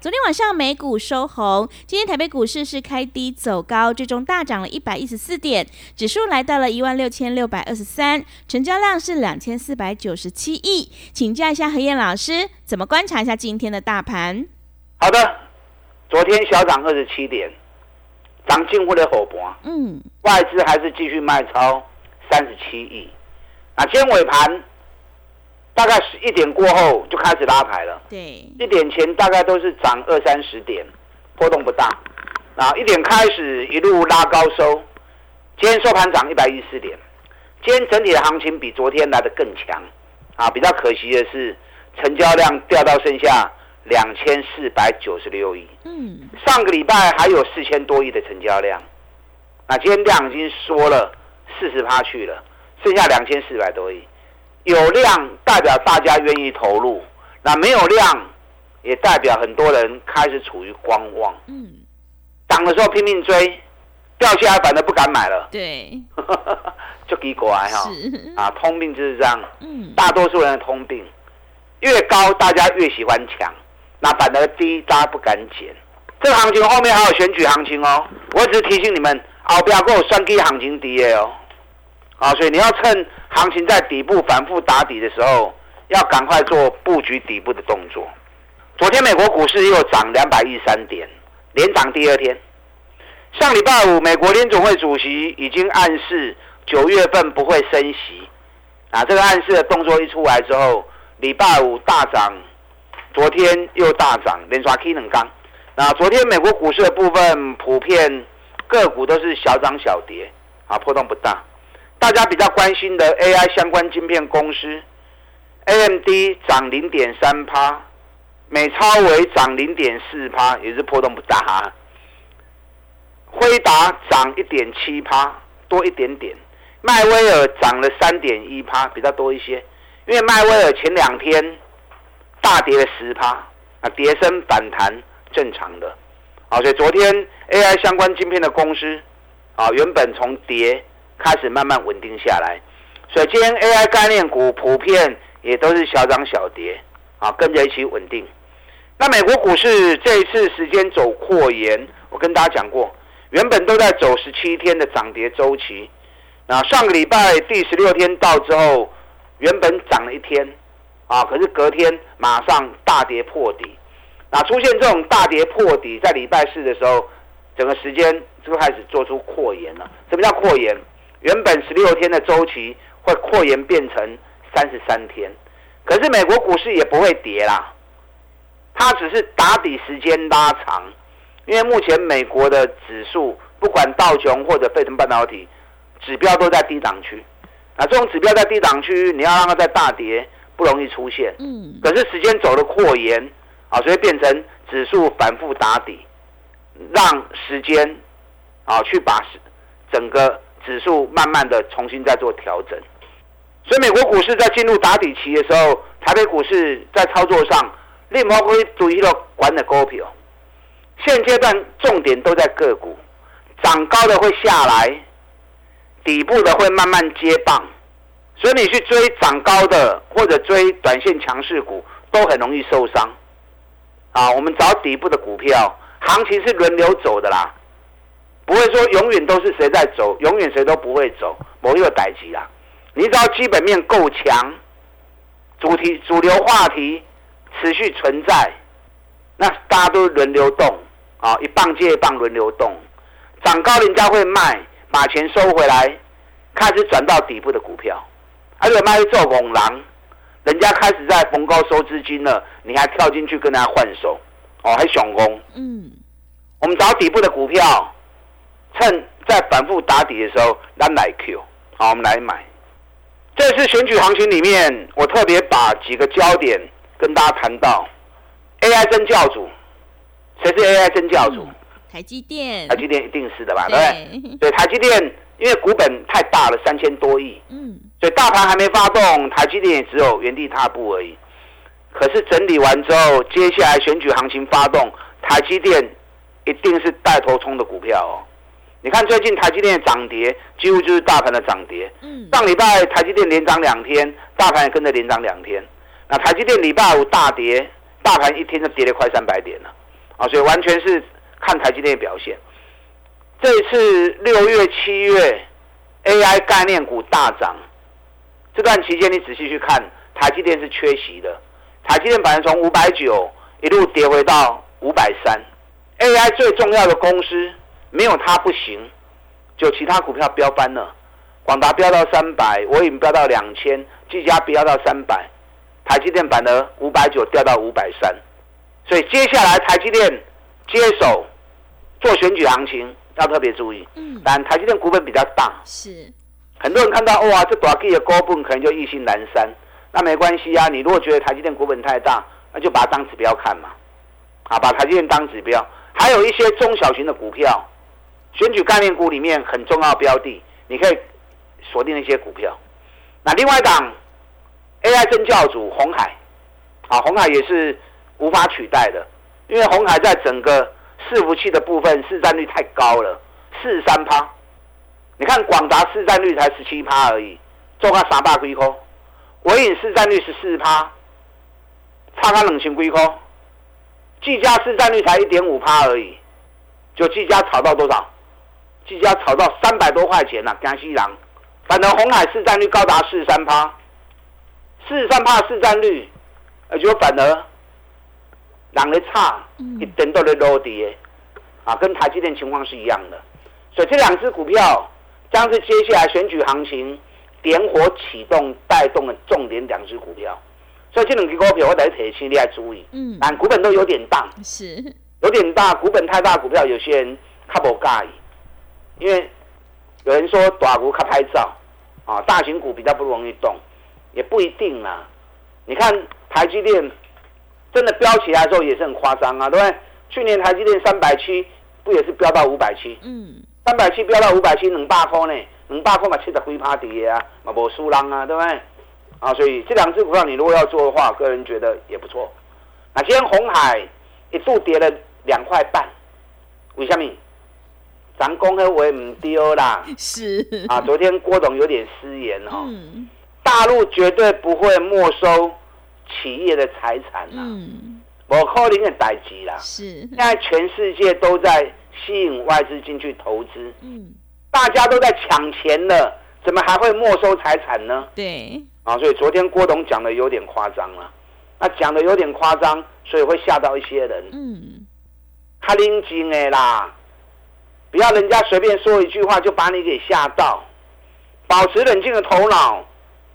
昨天晚上美股收红，今天台北股市是开低走高，最终大涨了一百一十四点，指数来到了一万六千六百二十三，成交量是两千四百九十七亿。请教一下何燕老师，怎么观察一下今天的大盘？好的，昨天小涨二十七点，涨近乎的火盘，嗯，外资还是继续卖超三十七亿。那今天尾盘。大概十一点过后就开始拉抬了，对，一点前大概都是涨二三十点，波动不大。啊，一点开始一路拉高收，今天收盘涨一百一十四点。今天整体的行情比昨天来的更强，啊，比较可惜的是成交量掉到剩下两千四百九十六亿。嗯，上个礼拜还有四千多亿的成交量，那今天量已经缩了四十趴去了，剩下两千四百多亿。有量代表大家愿意投入，那没有量也代表很多人开始处于观望。嗯，涨的时候拼命追，掉下来反而不敢买了。对，就奇怪哈。啊，通病就是这样。嗯，大多数人的通病，越高大家越喜欢抢，那反而低大家不敢捡。这个行情后面还有选举行情哦，我只是提醒你们，后不要给我算低行情低的哦。啊，所以你要趁行情在底部反复打底的时候，要赶快做布局底部的动作。昨天美国股市又涨两百一十三点，连涨第二天。上礼拜五，美国联总会主席已经暗示九月份不会升息。啊，这个暗示的动作一出来之后，礼拜五大涨，昨天又大涨，连刷 K 能刚。那昨天美国股市的部分，普遍个股都是小涨小跌，啊，波动不大。大家比较关心的 AI 相关晶片公司，AMD 涨零点三趴，美超微涨零点四趴，也是波动不大。辉达涨一点七趴，多一点点。迈威尔涨了三点一趴，比较多一些。因为迈威尔前两天大跌了十趴，啊，跌升反弹正常的。啊，所以昨天 AI 相关晶片的公司，啊，原本从跌。开始慢慢稳定下来，所以今天 AI 概念股普遍也都是小涨小跌，啊，跟着一起稳定。那美国股市这一次时间走扩延，我跟大家讲过，原本都在走十七天的涨跌周期，那上个礼拜第十六天到之后，原本涨了一天，啊，可是隔天马上大跌破底，那出现这种大跌破底，在礼拜四的时候，整个时间就开始做出扩延了。什么叫扩延？原本十六天的周期会扩延变成三十三天，可是美国股市也不会跌啦，它只是打底时间拉长，因为目前美国的指数不管道琼或者费城半导体指标都在低档区，啊，这种指标在低档区，你要让它在大跌不容易出现，嗯，可是时间走的扩延，啊，所以变成指数反复打底，让时间啊去把整个。指数慢慢的重新再做调整，所以美国股市在进入打底期的时候，台北股市在操作上，立马会注意到管的股票。现阶段重点都在个股，涨高的会下来，底部的会慢慢接棒，所以你去追涨高的或者追短线强势股，都很容易受伤。啊，我们找底部的股票，行情是轮流走的啦。不会说永远都是谁在走，永远谁都不会走，某一个代级啦。你只要基本面够强，主题主流话题持续存在，那大家都轮流动啊，一棒接一棒轮流动，涨高人家会卖，把钱收回来，开始转到底部的股票，而且卖做拱狼，人家开始在逢高收资金了，你还跳进去跟人家换手，哦，还熊攻，嗯，我们找底部的股票。趁在反复打底的时候，咱来 Q，好，我们来买。这次选举行情里面，我特别把几个焦点跟大家谈到，AI 真教主，谁是 AI 真教主？台积电，台积电一定是的吧，对不对？对，台积电因为股本太大了，三千多亿，嗯，所以大盘还没发动，台积电也只有原地踏步而已。可是整理完之后，接下来选举行情发动，台积电一定是带头冲的股票哦。你看最近台积电的涨跌，几乎就是大盘的涨跌。嗯，上礼拜台积电连涨两天，大盘也跟着连涨两天。那台积电礼拜五大跌，大盘一天就跌了快三百点了，啊，所以完全是。看台积电的表现，这次六月、七月 AI 概念股大涨，这段期间你仔细去看，台积电是缺席的。台积电反正从五百九一路跌回到五百三。AI 最重要的公司没有它不行，就其他股票飙翻了。广达飙到三百，我已经飙到两千，技嘉飙到三百，台积电反而五百九掉到五百三。所以接下来台积电接手。做选举行情要特别注意，嗯，但台积电股本比较大，是很多人看到哇，这短期的高本可能就意兴阑珊，那没关系啊，你如果觉得台积电股本太大，那就把它当指标看嘛，啊，把台积电当指标，还有一些中小型的股票，选举概念股里面很重要标的，你可以锁定那些股票。那另外一档 AI 真教主红海，啊，红海也是无法取代的，因为红海在整个。伺服器的部分市占率太高了，四十三趴。你看广达市占率才十七趴而已，做个三百几块。伟影市占率十四趴，差个两千几块。技嘉市占率才一点五趴而已，就技嘉炒到多少？技嘉炒到三百多块钱呐，江西人。反而红海市占率高达四十三趴，四十三趴市占率，而且反而。两的差，一点都在落跌，啊，跟台积电情况是一样的，所以这两只股票将是接下来选举行情点火启动带动的重点两只股票，所以这两只股票我得提醒你要注意，嗯，但股本都有点大，是，有点大，股本太大股票有些人看不介意，因为有人说短股靠拍照，啊，大型股比较不容易动，也不一定啦，你看台积电。真的飙起来的时候也是很夸张啊，对不对？去年台积电三百七，不也是飙到五百七？嗯，三百七飙到五百七，两百块呢，两百块嘛，七十几趴跌啊，嘛无输人啊，对不对？啊，所以这两只股票你如果要做的话，个人觉得也不错。那今天红海一度跌了两块半，为什么？咱公的为唔丢啦，是。啊，昨天郭董有点失言哈，大陆绝对不会没收。企业的财产啊，我可能的代级啦。是，现在全世界都在吸引外资进去投资，嗯，大家都在抢钱了，怎么还会没收财产呢？对，啊，所以昨天郭董讲的有点夸张了，那讲的有点夸张，所以会吓到一些人。嗯，他拎金的啦，不要人家随便说一句话就把你给吓到，保持冷静的头脑。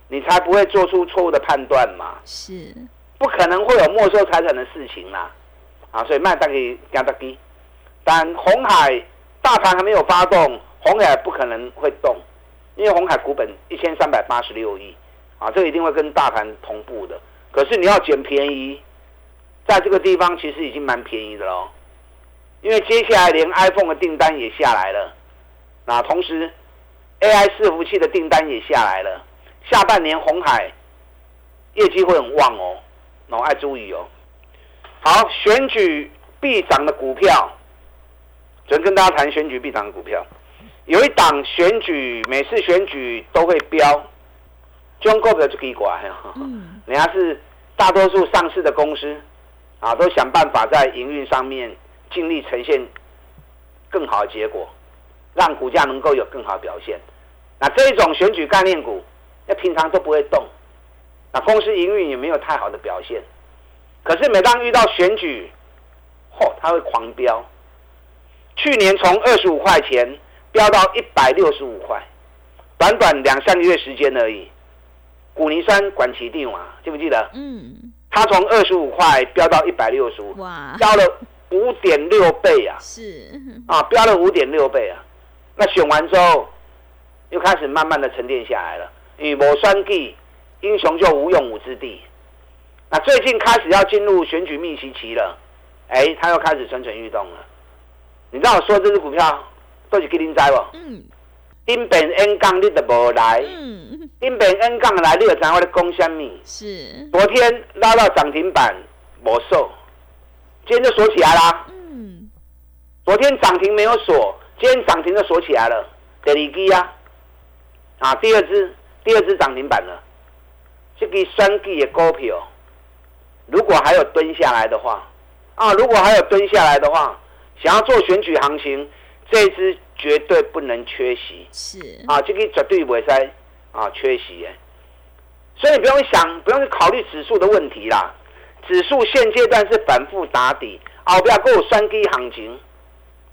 你才不会做出错误的判断嘛？是，不可能会有没收财产的事情啦，啊，所以卖大给加大低。但红海大盘还没有发动，红海不可能会动，因为红海股本一千三百八十六亿，啊，这个一定会跟大盘同步的。可是你要捡便宜，在这个地方其实已经蛮便宜的喽，因为接下来连 iPhone 的订单也下来了，那同时 AI 伺服器的订单也下来了。下半年红海业绩会很旺哦，那我爱注意哦。好，选举必涨的股票，昨天跟大家谈选举必涨的股票，有一档选举每次选举都会飙，中国的就可以管人家是大多数上市的公司啊，都想办法在营运上面尽力呈现更好的结果，让股价能够有更好的表现。那这种选举概念股。那平常都不会动，那公司营运也没有太好的表现，可是每当遇到选举，嚯，它会狂飙。去年从二十五块钱飙到一百六十五块，短短两三个月时间而已。古尼山管其定嘛，记不记得？嗯。它从二十五块飙到一百六十五，哇，飙了五点六倍啊！是啊，飙了五点六倍啊！那选完之后，又开始慢慢的沉淀下来了。与某酸地英雄就无用武之地。那最近开始要进入选举密集期了，哎，他又开始蠢蠢欲动了。你知道我说这只股票都是给您摘不？嗯。因本 N 杠你都无来，嗯。因本 N 杠来，你有知我的攻什么？是。昨天拉到涨停板，没收，今天就锁起来啦。嗯。昨天涨停没有锁，今天涨停就锁起来了。第二支啊，啊，第二只。第二只涨停板了，这个三 G 的股票，如果还有蹲下来的话，啊，如果还有蹲下来的话，想要做选举行情，这支绝对不能缺席。是啊，这个绝对不会在啊缺席哎，所以不用想，不用去考虑指数的问题啦。指数现阶段是反复打底，后不要跟我三 G 行情。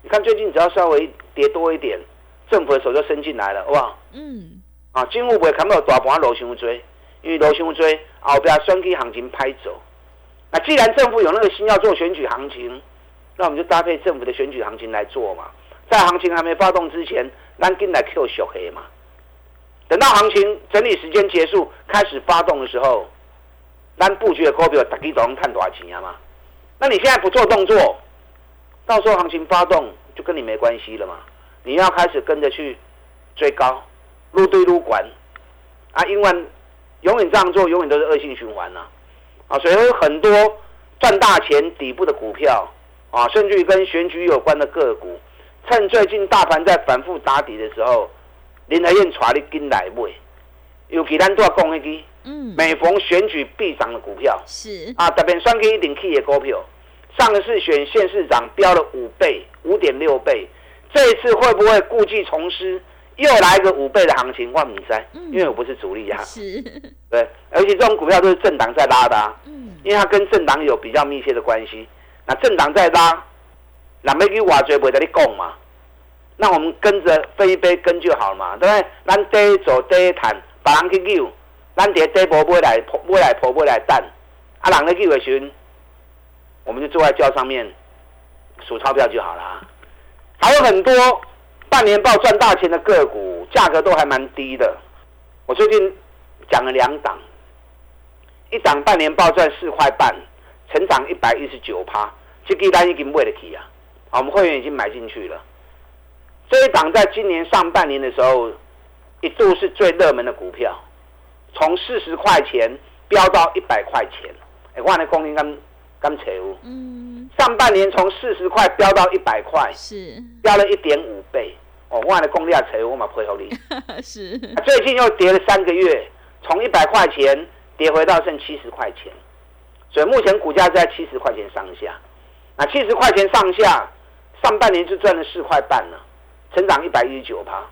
你看最近只要稍微跌多一点，政府的手就伸进来了，好不好？嗯。啊，政府不会看到大盘落伤追，因为落伤追后边选举行情拍走。那既然政府有那个心要做选举行情，那我们就搭配政府的选举行情来做嘛。在行情还没发动之前，咱进来 Q 小黑嘛。等到行情整理时间结束，开始发动的时候，咱布局的股票大家都能赚多少钱啊嘛？那你现在不做动作，到时候行情发动就跟你没关系了嘛。你要开始跟着去追高。入对入管，啊，因为永远这样做，永远都是恶性循环呐，啊，所以有很多赚大钱底部的股票，啊，甚至于跟选举有关的个股，趁最近大盘在反复打底的时候，林德燕带你进来买，尤其咱都要讲一句，嗯，每逢选举必涨的股票，是啊，特别双 K 一顶 K 的股票，上次选县市长标了五倍，五点六倍，这一次会不会故技重施？又来个五倍的行情，万米灾，因为我不是主力啊。是，对，而且这种股票都是政党在拉的啊。嗯，因为它跟政党有比较密切的关系。那政党在拉，那没给挖掘不会在你供嘛？那我们跟着飞一杯跟就好了嘛，对不对？咱低走低谈，把人去救，咱跌低波波来波来波波来蛋，啊，人咧救的时，我们就坐在轿上面数钞票就好了。还有很多。半年报赚大钱的个股价格都还蛮低的，我最近讲了两档，一档半年报赚四块半，成长一百一十九趴，这个单已经卖得起啊，我们会员已经买进去了。这一档在今年上半年的时候，一度是最热门的股票，从四十块钱飙到一百块钱，哎，我的供应刚刚财务，嗯，上半年从四十块飙到一百块，是飙了一点五倍。哦，我的功力啊，财务嘛配合你。是。最近又跌了三个月，从一百块钱跌回到剩七十块钱，所以目前股价在七十块钱上下。那七十块钱上下，上半年就赚了四块半了，成长一百一十九趴。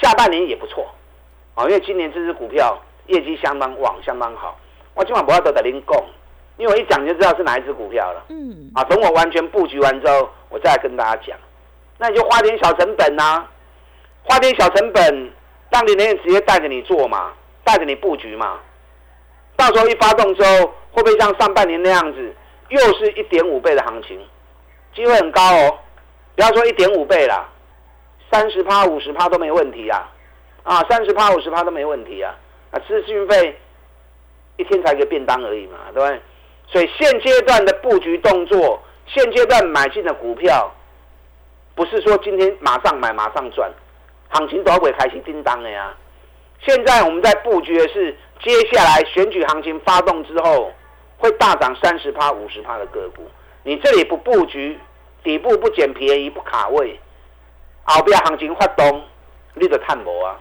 下半年也不错，哦，因为今年这只股票业绩相当旺，相当好。我今晚不要都在您供，因为我一讲就知道是哪一只股票了。嗯。啊，等我完全布局完之后，我再来跟大家讲。那你就花点小成本呐，花点小成本，让你能直接带着你做嘛，带着你布局嘛。到时候一发动之后，会不会像上半年那样子，又是一点五倍的行情？机会很高哦。不要说一点五倍啦，三十趴、五十趴都没问题啊！啊，三十趴、五十趴都没问题啊！啊，资讯费一天才一个便当而已嘛，对不对？所以现阶段的布局动作，现阶段买进的股票。不是说今天马上买马上赚，行情都会开始叮当的呀。现在我们在布局的是接下来选举行情发动之后会大涨三十趴、五十趴的个股。你这里不布局，底部不捡便宜、不卡位，后边行情发动，你得探博啊。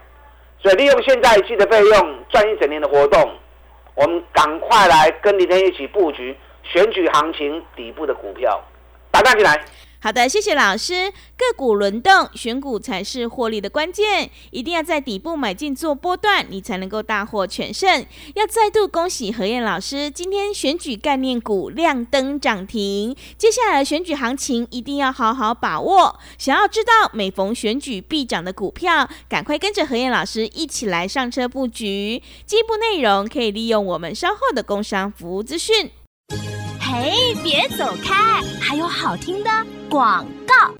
所以利用现在一季的费用赚一整年的活动，我们赶快来跟林天一起布局选举行情底部的股票，打站起来。好的，谢谢老师。个股轮动，选股才是获利的关键，一定要在底部买进做波段，你才能够大获全胜。要再度恭喜何燕老师，今天选举概念股亮灯涨停，接下来选举行情一定要好好把握。想要知道每逢选举必涨的股票，赶快跟着何燕老师一起来上车布局。进一步内容可以利用我们稍后的工商服务资讯。嘿，别走开，还有好听的。广告，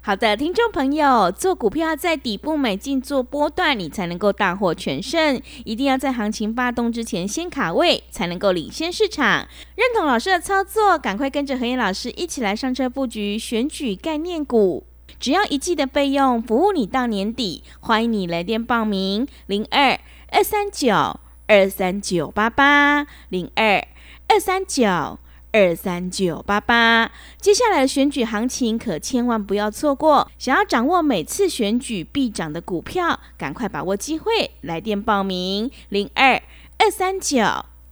好的，听众朋友，做股票在底部买进做波段，你才能够大获全胜。一定要在行情发动之前先卡位，才能够领先市场。认同老师的操作，赶快跟着何燕老师一起来上车布局选举概念股。只要一季的费用，服务你到年底。欢迎你来电报名：零二二三九二三九八八零二二三九。二三九八八，接下来的选举行情可千万不要错过。想要掌握每次选举必涨的股票，赶快把握机会，来电报名零二二三九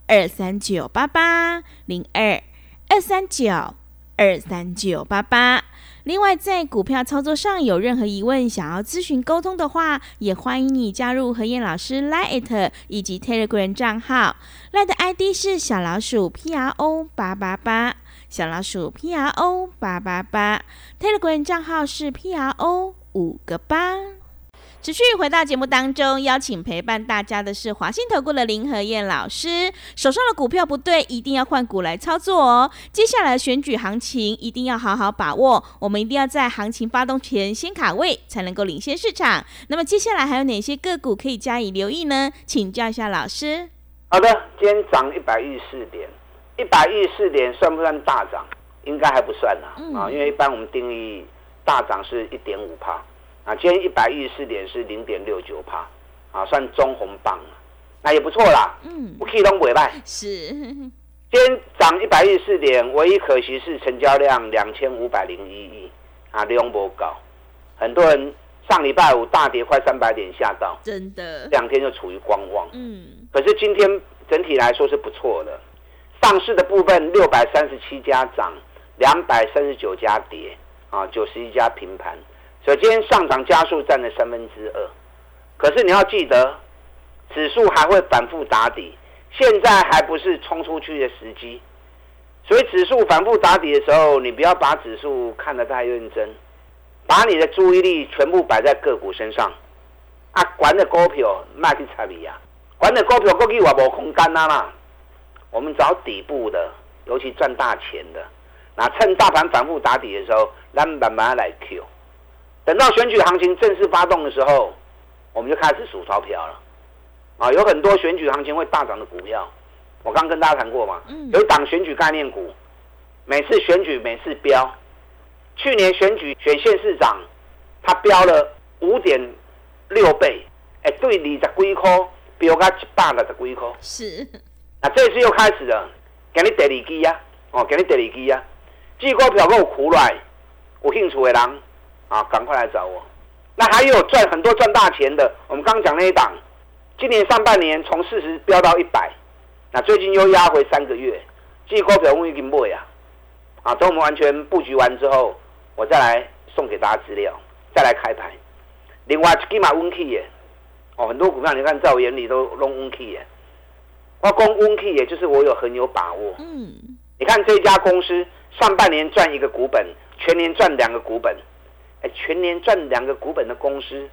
二三九八八零二二三九二三九八八。另外，在股票操作上有任何疑问，想要咨询沟通的话，也欢迎你加入何燕老师 Line 以及 Telegram 账号。Line 的 ID 是小老鼠 P R O 八八八，小老鼠 P R O 八八八。Telegram 账号是 P R O 五个八。持续回到节目当中，邀请陪伴大家的是华信投顾的林和燕老师。手上的股票不对，一定要换股来操作哦。接下来选举行情一定要好好把握，我们一定要在行情发动前先卡位，才能够领先市场。那么接下来还有哪些个股可以加以留意呢？请教一下老师。好的，今天涨一百一十四点，一百一十四点算不算大涨？应该还不算啦，啊，因为一般我们定义大涨是一点五帕。啊，今天一百一十四点是零点六九帕，啊，算中红棒那也不错啦。嗯，我可以拢尾拜。是，今天涨一百一十四点，唯一可惜是成交量两千五百零一亿，啊，量不高。很多人上礼拜五大跌快三百点下到，真的，两天就处于观望。嗯，可是今天整体来说是不错的，上市的部分六百三十七家涨，两百三十九家跌，啊，九十一家平盘。首先，上涨加速占了三分之二，可是你要记得，指数还会反复打底，现在还不是冲出去的时机，所以指数反复打底的时候，你不要把指数看得太认真，把你的注意力全部摆在个股身上。啊，管的股票卖去差别啊，管的股票过去我无空间啊啦，我们找底部的，尤其赚大钱的，那趁大盘反复打底的时候，咱慢慢来 Q。等到选举行情正式发动的时候，我们就开始数钞票了。啊，有很多选举行情会大涨的股票，我刚跟大家谈过嘛。嗯。有一档选举概念股，每次选举每次飙。去年选举选县市长，他飙了五点六倍，哎，对二十几块飙到一百六十几块。是。那这次又开始了，给你第二支啊，哦，给你第二支啊，这股票够苦来，有兴趣的人。啊，赶快来找我！那还有赚很多赚大钱的，我们刚讲那一档，今年上半年从四十飙到一百，那最近又压回三个月，这股票我已经买啊！啊，等我们完全布局完之后，我再来送给大家资料，再来开牌。另外，起码温 key 耶，哦，很多股票你看在我眼里都弄温 key 耶，我讲温 key 也就是我有很有把握。嗯，你看这家公司上半年赚一个股本，全年赚两个股本。哎，全年赚两个股本的公司，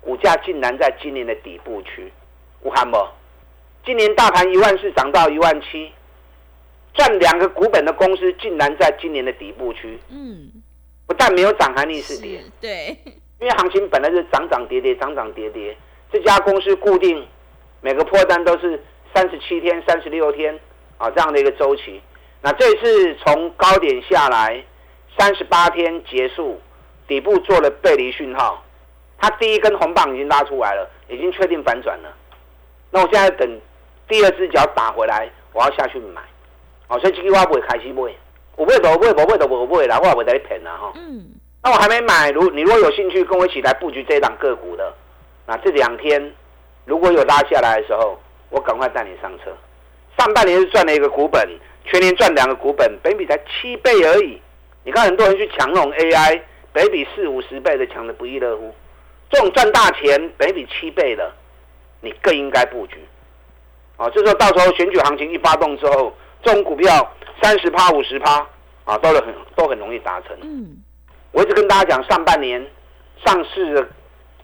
股价竟然在今年的底部区，武汉不？今年大盘一万四涨到一万七，赚两个股本的公司竟然在今年的底部区。嗯，不但没有涨，还逆势跌。对，因为行情本来是涨涨跌跌，涨涨跌跌。这家公司固定每个破单都是三十七天、三十六天啊这样的一个周期。那这次从高点下来，三十八天结束。底部做了背离讯号，它第一根红棒已经拉出来了，已经确定反转了。那我现在等第二只脚打回来，我要下去买。哦，所以这句话不会开始买，我买都买，不买都不买啦，我也不得骗啦哈。嗯。那我还没买，如你如果有兴趣跟我一起来布局这档个股的，那这两天如果有拉下来的时候，我赶快带你上车。上半年是赚了一个股本，全年赚两个股本，本比才七倍而已。你看很多人去抢那种 AI。北比四五十倍的强的不亦乐乎，这种赚大钱北比七倍的，你更应该布局。啊，就说到时候选举行情一发动之后，这种股票三十趴五十趴啊，都很都很容易达成。嗯，我一直跟大家讲，上半年上市的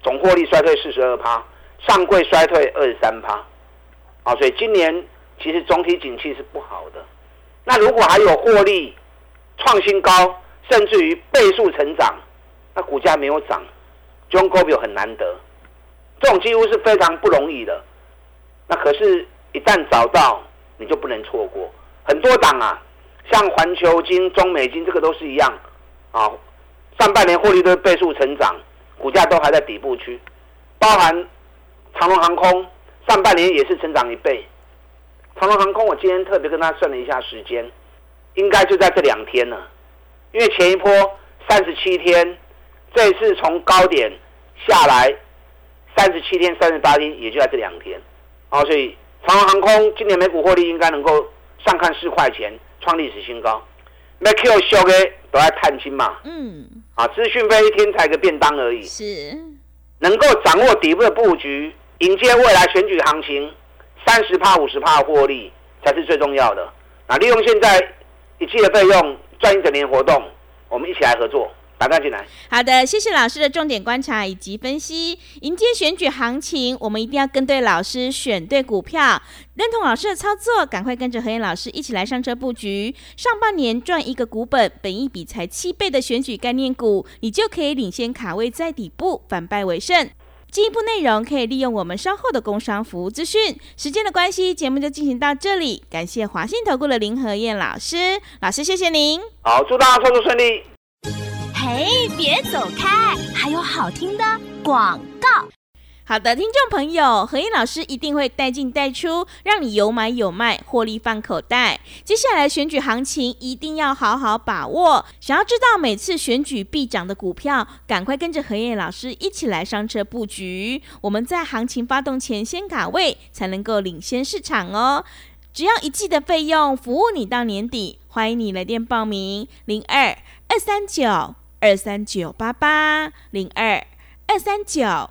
总获利衰退四十二趴，上柜衰退二十三趴，啊，所以今年其实总体景气是不好的。那如果还有获利创新高。甚至于倍数成长，那股价没有涨，这种股票很难得，这种几乎是非常不容易的。那可是，一旦找到，你就不能错过。很多档啊，像环球金、中美金，这个都是一样啊。上半年获利都是倍数成长，股价都还在底部区，包含长龙航空，上半年也是成长一倍。长龙航空，我今天特别跟他算了一下时间，应该就在这两天了，因为前一波三十七天，这一次从高点下来三十七天、三十八天，也就在这两天，啊，所以长龙航空今年每股获利应该能够上看四块钱，创历史新高。m Q 修的都在探亲嘛，嗯，啊，资讯费一天才个便当而已，是能够掌握底部的布局，迎接未来选举行情。三十帕、五十帕获利才是最重要的。那利用现在一季的费用赚一整年活动，我们一起来合作，打开进来。好的，谢谢老师的重点观察以及分析。迎接选举行情，我们一定要跟对老师，选对股票，认同老师的操作，赶快跟着何燕老师一起来上车布局。上半年赚一个股本，本一比才七倍的选举概念股，你就可以领先卡位在底部，反败为胜。进一步内容可以利用我们稍后的工商服务资讯。时间的关系，节目就进行到这里。感谢华信投顾的林和燕老师，老师谢谢您。好，祝大家操作顺利。嘿，别走开，还有好听的广告。好的，听众朋友，何燕老师一定会带进带出，让你有买有卖，获利放口袋。接下来选举行情一定要好好把握。想要知道每次选举必涨的股票，赶快跟着何燕老师一起来上车布局。我们在行情发动前先卡位，才能够领先市场哦。只要一季的费用，服务你到年底。欢迎你来电报名：零二二三九二三九八八零二二三九。